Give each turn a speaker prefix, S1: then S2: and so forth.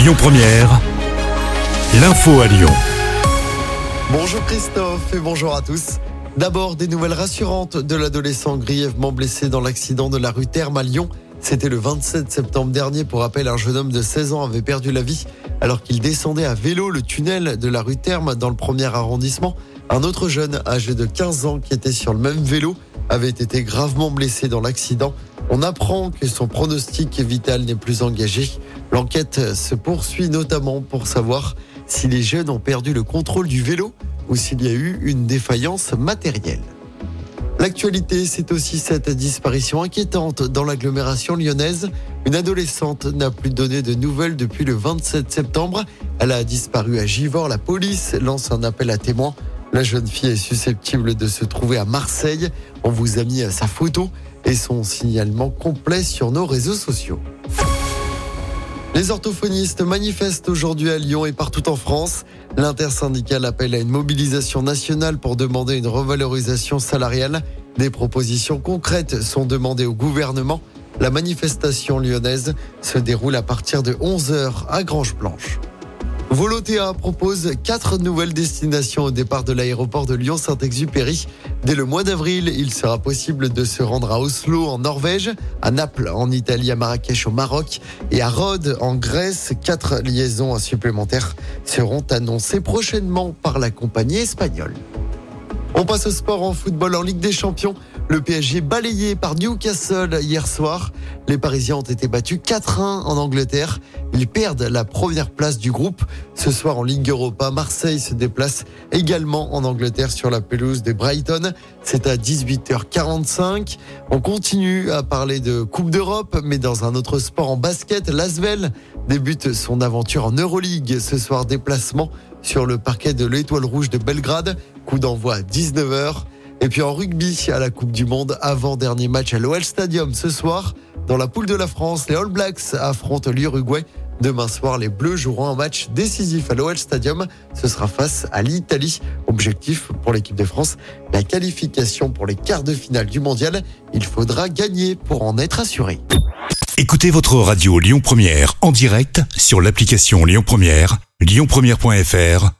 S1: Lyon Première, l'info à Lyon.
S2: Bonjour Christophe et bonjour à tous. D'abord, des nouvelles rassurantes de l'adolescent grièvement blessé dans l'accident de la rue Terme à Lyon. C'était le 27 septembre dernier. Pour rappel, un jeune homme de 16 ans avait perdu la vie alors qu'il descendait à vélo le tunnel de la rue Terme dans le premier arrondissement. Un autre jeune âgé de 15 ans qui était sur le même vélo avait été gravement blessé dans l'accident. On apprend que son pronostic vital n'est plus engagé. L'enquête se poursuit notamment pour savoir si les jeunes ont perdu le contrôle du vélo ou s'il y a eu une défaillance matérielle. L'actualité, c'est aussi cette disparition inquiétante dans l'agglomération lyonnaise. Une adolescente n'a plus donné de nouvelles depuis le 27 septembre. Elle a disparu à Givors. La police lance un appel à témoins. La jeune fille est susceptible de se trouver à Marseille. On vous a mis sa photo et son signalement complet sur nos réseaux sociaux. Les orthophonistes manifestent aujourd'hui à Lyon et partout en France. L'intersyndicale appelle à une mobilisation nationale pour demander une revalorisation salariale. Des propositions concrètes sont demandées au gouvernement. La manifestation lyonnaise se déroule à partir de 11h à Grange-Blanche. Volotea propose quatre nouvelles destinations au départ de l'aéroport de Lyon-Saint-Exupéry. Dès le mois d'avril, il sera possible de se rendre à Oslo en Norvège, à Naples en Italie, à Marrakech au Maroc et à Rhodes en Grèce. Quatre liaisons supplémentaires seront annoncées prochainement par la compagnie espagnole. On passe au sport en football en Ligue des Champions. Le PSG balayé par Newcastle hier soir. Les Parisiens ont été battus 4-1 en Angleterre. Ils perdent la première place du groupe. Ce soir en Ligue Europa, Marseille se déplace également en Angleterre sur la pelouse des Brighton. C'est à 18h45. On continue à parler de Coupe d'Europe, mais dans un autre sport en basket, l'Asvel débute son aventure en Euroleague. Ce soir, déplacement sur le parquet de l'Étoile Rouge de Belgrade. Coup d'envoi à 19h. Et puis en rugby, à la Coupe du Monde, avant-dernier match à l'OL Stadium ce soir. Dans la poule de la France, les All Blacks affrontent l'Uruguay. Demain soir, les Bleus joueront un match décisif à l'OL Stadium. Ce sera face à l'Italie. Objectif pour l'équipe de France, la qualification pour les quarts de finale du mondial. Il faudra gagner pour en être assuré.
S1: Écoutez votre radio Lyon Première en direct sur l'application Lyon Première, lyonpremière.fr